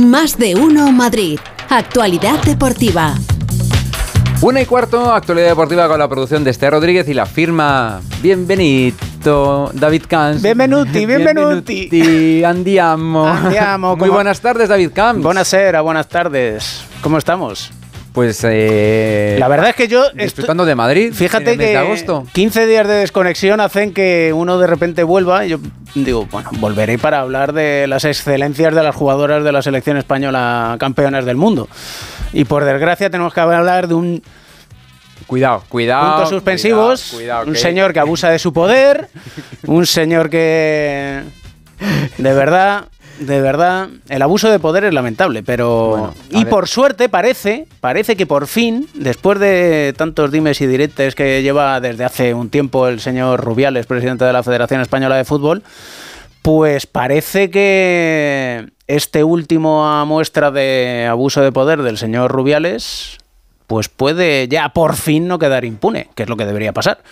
Más de uno Madrid. Actualidad deportiva. Una y cuarto, actualidad deportiva con la producción de Este Rodríguez y la firma Bienvenido, David Camps. Benvenuti, benvenuti. Benvenuti, andiamo. Andiamo, Muy buenas tardes, David Camps. Buonasera, buenas tardes. ¿Cómo estamos? Pues eh, La verdad es que yo disfrutando de Madrid. Fíjate en el mes que de agosto. 15 días de desconexión hacen que uno de repente vuelva. y Yo digo, bueno, volveré para hablar de las excelencias de las jugadoras de la selección española campeonas del mundo. Y por desgracia tenemos que hablar de un Cuidado, cuidado. puntos suspensivos, cuidado, cuidado, un señor que abusa de su poder, un señor que de verdad, de verdad, el abuso de poder es lamentable, pero Bueno, y ver. por suerte parece, parece que por fin, después de tantos dimes y diretes que lleva desde hace un tiempo el señor Rubiales, presidente de la Federación Española de Fútbol, pues parece que este último muestra de abuso de poder del señor Rubiales, pues puede ya por fin no quedar impune, que es lo que debería pasar.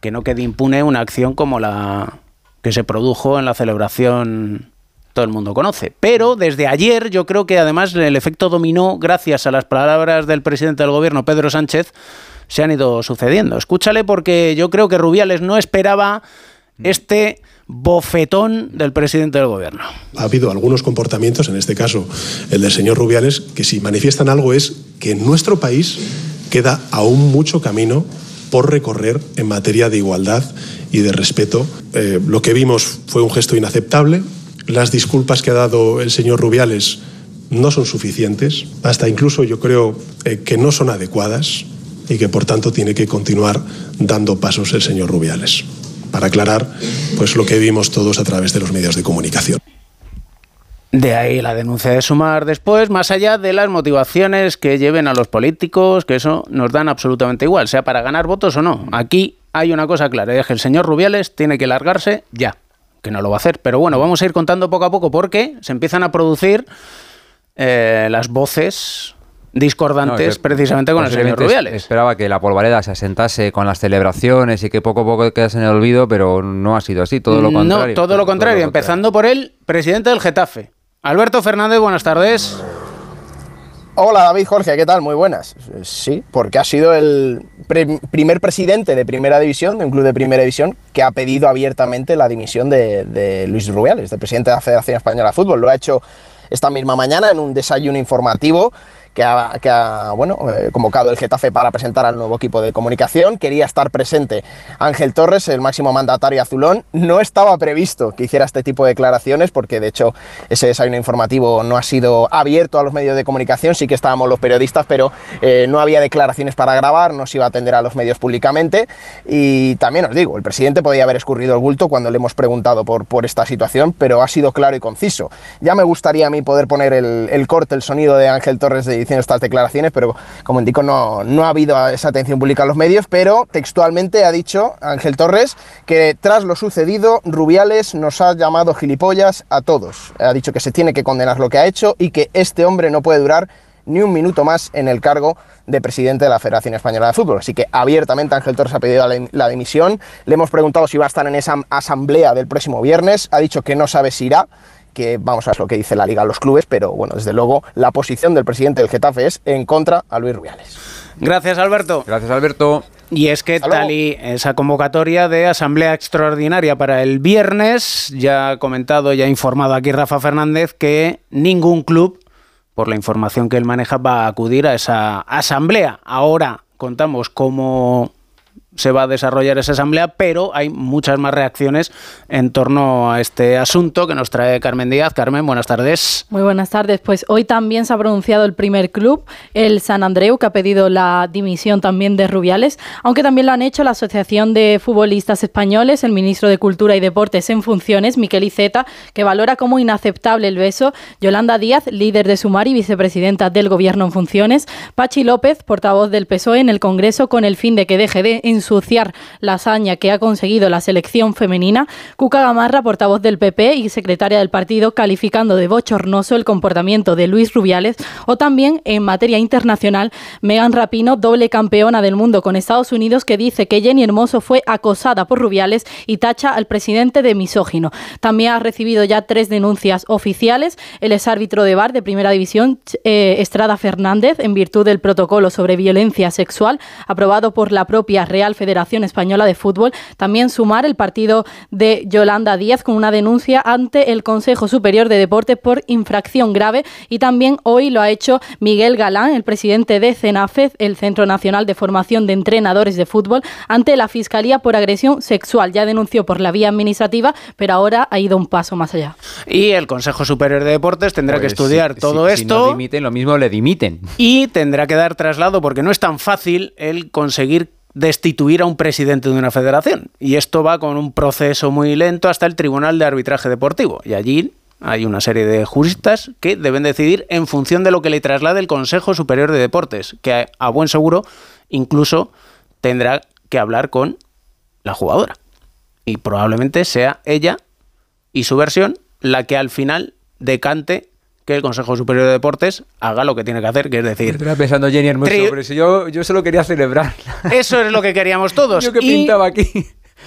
Que no quede impune una acción como la que se produjo en la celebración todo el mundo conoce. Pero desde ayer yo creo que además el efecto dominó, gracias a las palabras del presidente del gobierno, Pedro Sánchez, se han ido sucediendo. Escúchale porque yo creo que Rubiales no esperaba este bofetón del presidente del gobierno. Ha habido algunos comportamientos, en este caso el del señor Rubiales, que si manifiestan algo es que en nuestro país queda aún mucho camino por recorrer en materia de igualdad y de respeto. Eh, lo que vimos fue un gesto inaceptable. Las disculpas que ha dado el señor Rubiales no son suficientes, hasta incluso yo creo eh, que no son adecuadas y que por tanto tiene que continuar dando pasos el señor Rubiales para aclarar pues lo que vimos todos a través de los medios de comunicación. De ahí la denuncia de Sumar después, más allá de las motivaciones que lleven a los políticos, que eso nos dan absolutamente igual, sea para ganar votos o no. Aquí hay una cosa clara, es que el señor Rubiales tiene que largarse ya, que no lo va a hacer. Pero bueno, vamos a ir contando poco a poco porque se empiezan a producir eh, las voces discordantes No, que precisamente con el señor Rubiales. Esperaba que la polvareda se asentase con las celebraciones y que poco a poco quedase en el olvido, pero no ha sido así, todo lo contrario. No, todo lo contrario, empezando por el presidente del Getafe. Alberto Fernández, buenas tardes. Hola David Jorge, ¿qué tal? Muy buenas. Sí, porque ha sido el primer presidente de Primera División, de un club de Primera División, que ha pedido abiertamente la dimisión de, de Luis Rubiales, de presidente de la Federación Española de Fútbol. Lo ha hecho esta misma mañana en un desayuno informativo que ha, que ha, bueno, eh, convocado el Getafe para presentar al nuevo equipo de comunicación. Quería estar presente Ángel Torres, el máximo mandatario azulón. No estaba previsto que hiciera este tipo de declaraciones porque de hecho ese desayuno informativo no ha sido abierto a los medios de comunicación. Sí que estábamos los periodistas, pero eh, no había declaraciones para grabar, no se iba a atender a los medios públicamente. Y también os digo, el presidente podía haber escurrido el bulto cuando le hemos preguntado por, por esta situación, pero ha sido claro y conciso. Ya me gustaría a mí poder poner el, el corte, el sonido de Ángel Torres de estas declaraciones, pero como indico, no, no ha habido esa atención pública en los medios, pero textualmente ha dicho Ángel Torres que tras lo sucedido, Rubiales nos ha llamado gilipollas a todos. Ha dicho que se tiene que condenar lo que ha hecho y que este hombre no puede durar ni un minuto más en el cargo de presidente de la Federación Española de Fútbol. Así que abiertamente Ángel Torres ha pedido la dimisión. Le hemos preguntado si va a estar en esa asamblea del próximo viernes. Ha dicho que no sabe si irá que vamos a ver lo que dice la liga a los clubes, pero bueno, desde luego la posición del presidente del Getafe es en contra a Luis Rubiales. Gracias, Alberto. Gracias, Alberto. Y es que tal y esa convocatoria de asamblea extraordinaria para el viernes, ya ha comentado, ya ha informado aquí Rafa Fernández que ningún club, por la información que él maneja, va a acudir a esa asamblea. Ahora contamos cómo se va a desarrollar esa asamblea, pero hay muchas más reacciones en torno a este asunto que nos trae Carmen Díaz. Carmen, buenas tardes. Muy buenas tardes. Pues hoy también se ha pronunciado el primer club, el San Andreu, que ha pedido la dimisión también de Rubiales, aunque también lo han hecho la Asociación de Futbolistas Españoles, el ministro de Cultura y Deportes en funciones, Miquel Iceta, que valora como inaceptable el beso, Yolanda Díaz, líder de Sumar y vicepresidenta del Gobierno en funciones, Pachi López, portavoz del PSOE en el Congreso, con el fin de que deje de ensuciar la hazaña que ha conseguido la selección femenina. Cuca Gamarra, portavoz del PP y secretaria del partido, calificando de bochornoso el comportamiento de Luis Rubiales. O también en materia internacional, Megan Rapino, doble campeona del mundo con Estados Unidos, que dice que Jenny Hermoso fue acosada por Rubiales y tacha al presidente de misógino. También ha recibido ya tres denuncias oficiales. El exárbitro de bar de Primera División, eh, Estrada Fernández, en virtud del protocolo sobre violencia sexual aprobado por la propia Real Federación Española de Fútbol. También sumar el partido de Yolanda Díaz con una denuncia ante el Consejo Superior de Deportes por infracción grave. Y también hoy lo ha hecho Miguel Galán, el presidente de CENAFED, el Centro Nacional de Formación de Entrenadores de Fútbol, ante la Fiscalía por agresión sexual. Ya denunció por la vía administrativa, pero ahora ha ido un paso más allá. Y el Consejo Superior de Deportes tendrá que Pues estudiar si- todo si- esto. Si no dimiten, lo mismo le dimiten. y tendrá que dar traslado porque no es tan fácil el conseguir destituir a un presidente de una federación. Y esto va con un proceso muy lento hasta el Tribunal de Arbitraje Deportivo. Y allí hay una serie de juristas que deben decidir en función de lo que le traslade el Consejo Superior de Deportes, que a, buen seguro incluso tendrá que hablar con la jugadora. Y probablemente sea ella y su versión la que al final decante que el Consejo Superior de Deportes haga lo que tiene que hacer, que es decir, Estaba pensando Jenny Hermoso, pero si yo, yo solo quería celebrar. eso es lo que queríamos todos. Yo que Y pintaba aquí.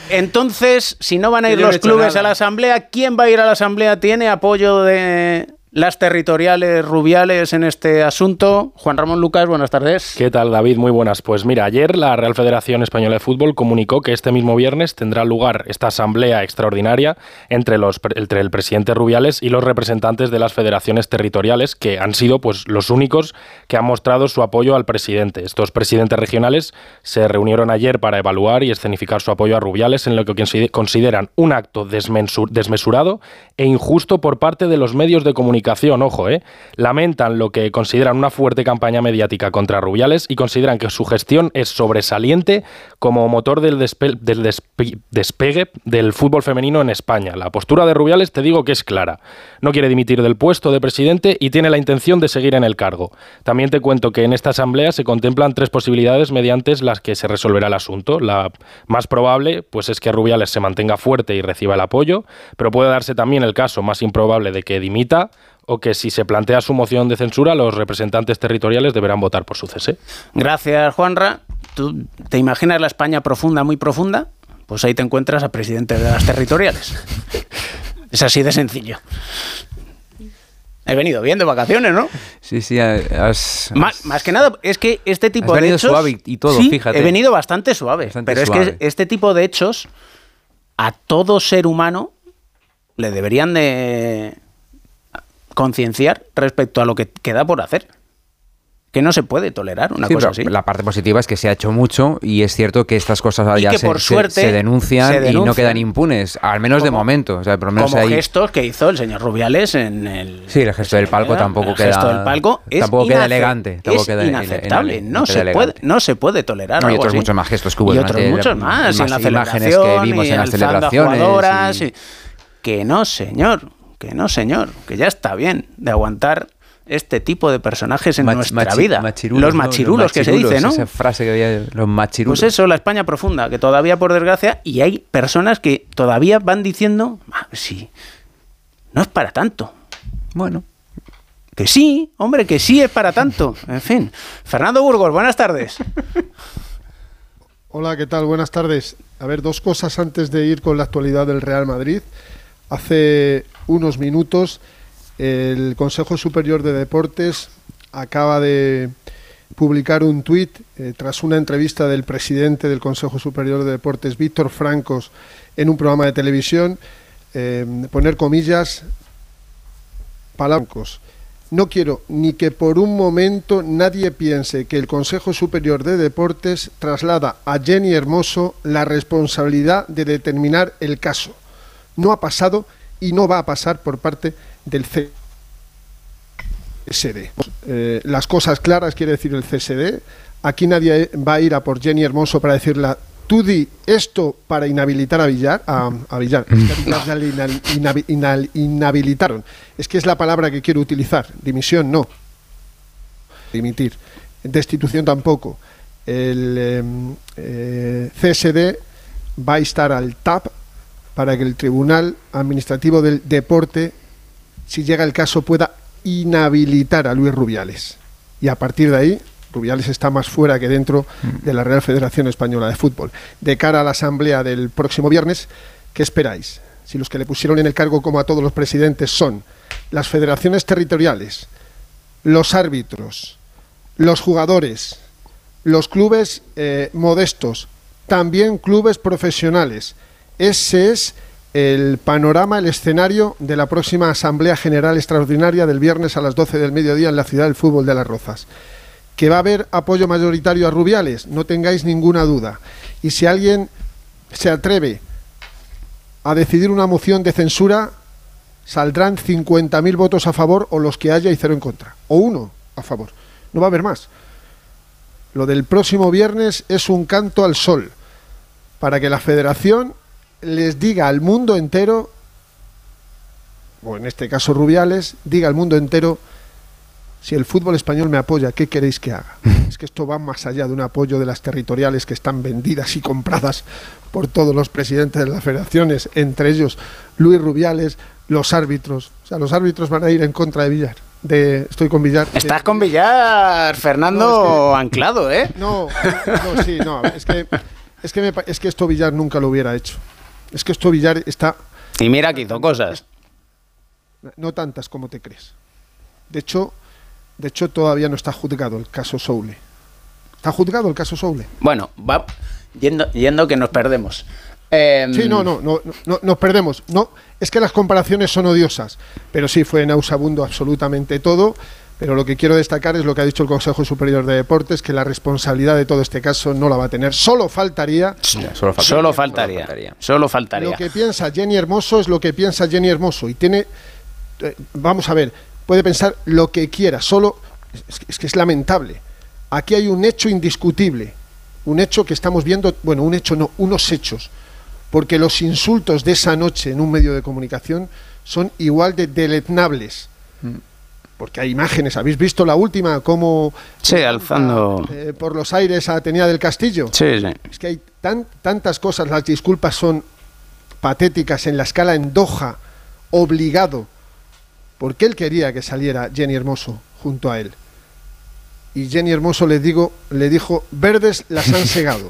entonces, si no van a ir los clubes nada. a la asamblea, ¿quién va a ir a la asamblea? ¿Tiene apoyo de las territoriales rubiales en este asunto? Juan Ramón Lucas, buenas tardes. ¿Qué tal, David? Muy buenas. Pues mira, ayer la Real Federación Española de Fútbol comunicó que este mismo viernes tendrá lugar esta asamblea extraordinaria entre, los, entre el presidente Rubiales y los representantes de las federaciones territoriales, que han sido pues, los únicos que han mostrado su apoyo al presidente. Estos presidentes regionales se reunieron ayer para evaluar y escenificar su apoyo a Rubiales en lo que consi- consideran un acto desmesurado e injusto por parte de los medios de comunicación. Ojo, ¿eh? Lamentan lo que consideran una fuerte campaña mediática contra Rubiales y consideran que su gestión es sobresaliente como motor del, despe- del despe- despegue del fútbol femenino en España. La postura de Rubiales te digo que es clara. No quiere dimitir del puesto de presidente y tiene la intención de seguir en el cargo. También te cuento que en esta asamblea se contemplan tres posibilidades mediante las que se resolverá el asunto. La más probable pues es que Rubiales se mantenga fuerte y reciba el apoyo, pero puede darse también el caso más improbable de que dimita o que si se plantea su moción de censura, los representantes territoriales deberán votar por su cese. Gracias, Juanra. ¿Tú te imaginas la España profunda, muy profunda? Pues ahí te encuentras a presidente de las territoriales. Es así de sencillo. He venido bien de vacaciones, ¿no? Sí, sí, has... Más, más que nada, es que este tipo Has de venido hechos. suave y todo, Sí, fíjate. He venido bastante suave. Bastante pero es que este tipo de hechos a todo ser humano le deberían de concienciar respecto a lo que queda por hacer. Que no se puede tolerar una Sí, cosa así. La parte positiva es que se ha hecho mucho y es cierto que estas cosas ahora ya que se, por se- suerte se denuncian, se y no quedan impunes, al menos de momento. O sea, por lo menos Como ahí- gestos que hizo el señor Rubiales en el. Sí, el gesto del palco tampoco el queda- gesto del palco es tampoco queda elegante, tampoco es queda ele- inaceptable. no, no se queda puede, no se puede tolerar. No, y otros así. muchos más gestos que hubo Y otros muchos más. en la imágenes que vimos en las celebraciones jugadoras y- y- Que no, señor. Que no, señor. Que ya está bien de aguantar este tipo de personajes en Mach- nuestra machi- vida. machirulos, los ¿no? machirulos que se dice, ¿no? Esa frase que había, los machirulos. Pues eso, la España profunda, que todavía por desgracia, y hay personas que todavía van diciendo, "Ah, sí, no es para tanto. Bueno. Que sí, hombre, que sí es para tanto. En fin. Fernando Burgos, buenas tardes. Hola, ¿qué tal? Buenas tardes. A ver, dos cosas antes de ir con la actualidad del Real Madrid. Hace unos minutos el Consejo Superior de Deportes acaba de publicar un tuit eh, tras una entrevista del presidente del Consejo Superior de Deportes, Víctor Francos, en un programa de televisión, eh, poner comillas, palancos. No quiero ni que por un momento nadie piense que el Consejo Superior de Deportes traslada a Jenny Hermoso la responsabilidad de determinar el caso. No ha pasado y no va a pasar por parte del CSD. Eh, las cosas claras quiere decir el CSD. Aquí nadie va a ir a por Jenny Hermoso para decirle tú di esto para inhabilitar a Villar, a, a Villar. Es que a Villar ya le inhal- inhabi- inhal- inhabilitaron. Es que es la palabra que quiero utilizar. Dimisión no. Dimitir. Destitución tampoco. el em, eh, CSD va a estar al TAP para que el Tribunal Administrativo del Deporte, si llega el caso, pueda inhabilitar a Luis Rubiales. Y a partir de ahí, Rubiales está más fuera que dentro de la Real Federación Española de Fútbol. De cara a la asamblea del próximo viernes, ¿qué esperáis? Si los que le pusieron en el cargo, como a todos los presidentes, son las federaciones territoriales, los árbitros, los jugadores, los clubes eh, modestos, también clubes profesionales. Ese es el panorama, el escenario de la próxima Asamblea General Extraordinaria del viernes a las 12 del mediodía en la ciudad del fútbol de Las Rozas. ¿Que va a haber apoyo mayoritario a Rubiales? No tengáis ninguna duda. Y si alguien se atreve a decidir una moción de censura, saldrán 50.000 votos a favor o los que haya y cero en contra. O uno a favor. No va a haber más. Lo del próximo viernes es un canto al sol para que la federación les diga al mundo entero, o en este caso Rubiales, diga al mundo entero, si el fútbol español me apoya, ¿qué queréis que haga? Es que esto va más allá de un apoyo de las territoriales que están vendidas y compradas por todos los presidentes de las federaciones, entre ellos Luis Rubiales, los árbitros. O sea, los árbitros van a ir en contra de Villar. De, estoy con Villar. Estás con Villar, Fernando, anclado, ¿eh? No, no, sí, no. Es que, es, que es que esto Villar nunca lo hubiera hecho. Es que esto Villar está... Y mira que hizo cosas. No tantas como te crees. De hecho, de hecho todavía no está juzgado el caso Soule. ¿Está juzgado el caso Soule? Bueno, va yendo, yendo que nos perdemos. Em, sí, no, no, no, no, nos perdemos. No, es que las comparaciones son odiosas, pero sí fue nausabundo absolutamente todo. Pero lo que quiero destacar es lo que ha dicho el Consejo Superior de Deportes, que la responsabilidad de todo este caso no la va a tener. Solo faltaría. solo faltaría. Solo faltaría. Lo que piensa Jenny Hermoso es lo que piensa Jenny Hermoso. Y tiene. Eh, vamos a ver, puede pensar lo que quiera, solo. es que es lamentable. Aquí hay un hecho indiscutible. Un hecho que estamos viendo. Bueno, un hecho no, unos hechos porque los insultos de esa noche en un medio de comunicación son igual de deleznables. Porque hay imágenes, ¿habéis visto la última? Cómo. Sí, alzando. Eh, por los aires a Atenea del Castillo. Sí, sí. Es que hay tan, tantas cosas, las disculpas son patéticas en la escala en Doha, obligado, porque él quería que saliera Jenny Hermoso junto a él. Y Jenny Hermoso le, digo, le dijo: Verdes las han segado.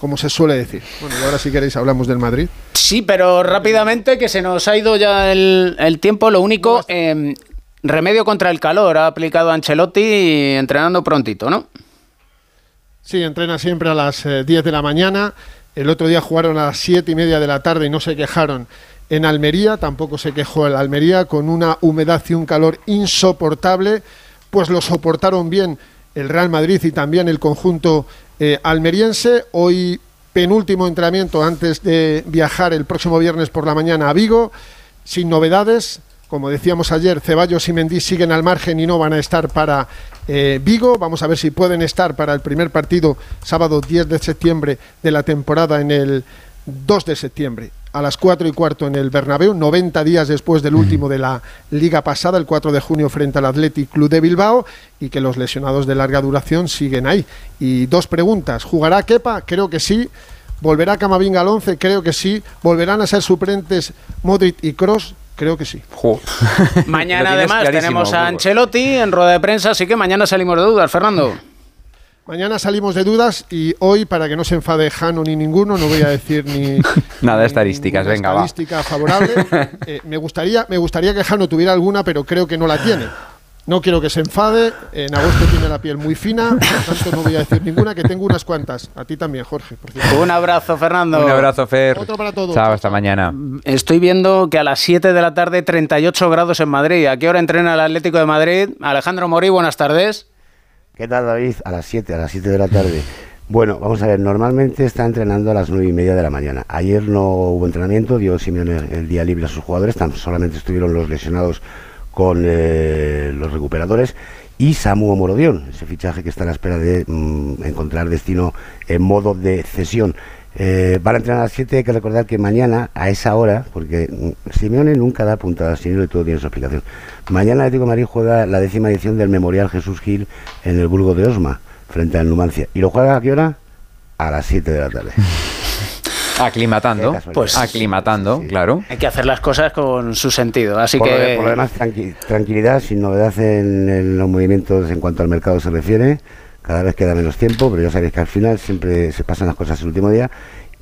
como se suele decir. Bueno, y ahora si queréis hablamos del Madrid. Sí, pero rápidamente, que se nos ha ido ya el, tiempo. Lo único, em, remedio contra el calor ha aplicado Ancelotti entrenando prontito, ¿no? Sí, entrena siempre a las 10 eh, de la mañana. El otro día jugaron a las 7 y media de la tarde y no se quejaron en Almería. Tampoco se quejó el Almería con una humedad y un calor insoportable. Pues lo soportaron bien el Real Madrid y también el conjunto eh, almeriense. Hoy penúltimo entrenamiento antes de viajar el próximo viernes por la mañana a Vigo, sin novedades. Como decíamos ayer, Ceballos y Mendy siguen al margen y no van a estar para eh, Vigo. Vamos a ver si pueden estar para el primer partido sábado 10 de septiembre de la temporada en el 2 de septiembre a las 4 y cuarto en el Bernabéu, 90 días después del último de la liga pasada, el 4 de junio frente al Athletic Club de Bilbao, y que los lesionados de larga duración siguen ahí. Y dos preguntas, ¿jugará Kepa? Creo que sí. ¿Volverá Camavinga al 11? Creo que sí. ¿Volverán a ser suplentes Modric y Cross? Creo que sí. mañana además tenemos a Ancelotti en rueda de prensa, así que mañana salimos de dudas, Fernando. Mañana salimos de dudas y hoy, para que no se enfade Jano ni ninguno, no voy a decir ni. Nada de estadísticas, venga, estadística favorable. Eh, me, gustaría, me gustaría que Jano tuviera alguna, pero creo que no la tiene. No quiero que se enfade. En agosto tiene la piel muy fina, por tanto no voy a decir ninguna, que tengo unas cuantas. A ti también, Jorge. Un abrazo, Fernando. Un abrazo, Fer. Otro para todos. Chao, hasta mañana. Estoy viendo que a las 7 de la tarde, 38 grados en Madrid. ¿A qué hora entrena el Atlético de Madrid? Alejandro Morí, buenas tardes. ¿Qué tal, David? A las 7, a las 7 de la tarde. Bueno, vamos a ver, normalmente está entrenando a las 9 y media de la mañana. Ayer no hubo entrenamiento, dio Simeone el día libre a sus jugadores, tan solamente estuvieron los lesionados con eh, los recuperadores. Y Samu Morodión, ese fichaje que está a la espera de mm, encontrar destino en modo de cesión. Eh, van a entrenar a las 7, hay que recordar que mañana, a esa hora, porque mm, Simeone nunca da puntadas, sino de todo tiene su explicación. Mañana Atlético de Madrid juega la décima edición del Memorial Jesús Gil en el Burgo de Osma. frente al Numancia. ¿Y lo juega a qué hora? A las 7 de la tarde. Aclimatando, pues aclimatando, claro. Hay que hacer las cosas con su sentido, así por que... Lo, por lo demás, tranqui tranquilidad, sin novedad en, en, los movimientos en cuanto al mercado se refiere. Cada vez queda menos tiempo, pero ya sabéis que al final siempre se pasan las cosas el último día.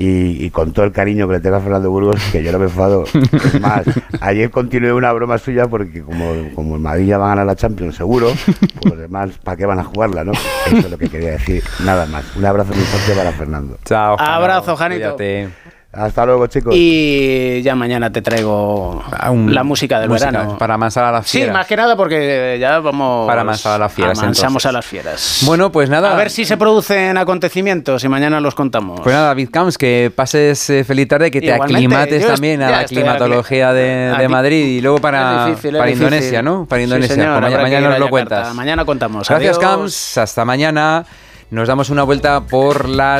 Y, y, con todo el cariño que le tengo a Fernando Burgos, que yo no me enfado. Es más, ayer continué una broma suya porque como, como el Madrid ya va a ganar la Champions seguro, pues además, ¿para qué van a jugarla, no? Eso es lo que quería decir. Nada más. Un abrazo muy fuerte para Fernando. Chao. Abrazo, Janito. Cuídate. Hasta luego, chicos. Y ya mañana te traigo Un- la música del música verano. Para amansar a las Sí, fieras. más que nada porque ya vamos. Para amansar a las fieras, Amansamos entonces. a las fieras. Bueno, pues nada. A ver si se producen acontecimios y mañana los contamos. Pues nada, David Camps, que pases eh, feliz tarde, que te Igualmente, aclimates también a la climatología de, Madrid y luego para, difícil, para. Indonesia, ¿no? Para Sí, Indonesia. señor, Pues mañana nos lo cuentas. Mañana contamos. Gracias, Adiós. Camps. Hasta mañana. Nos damos una vuelta por las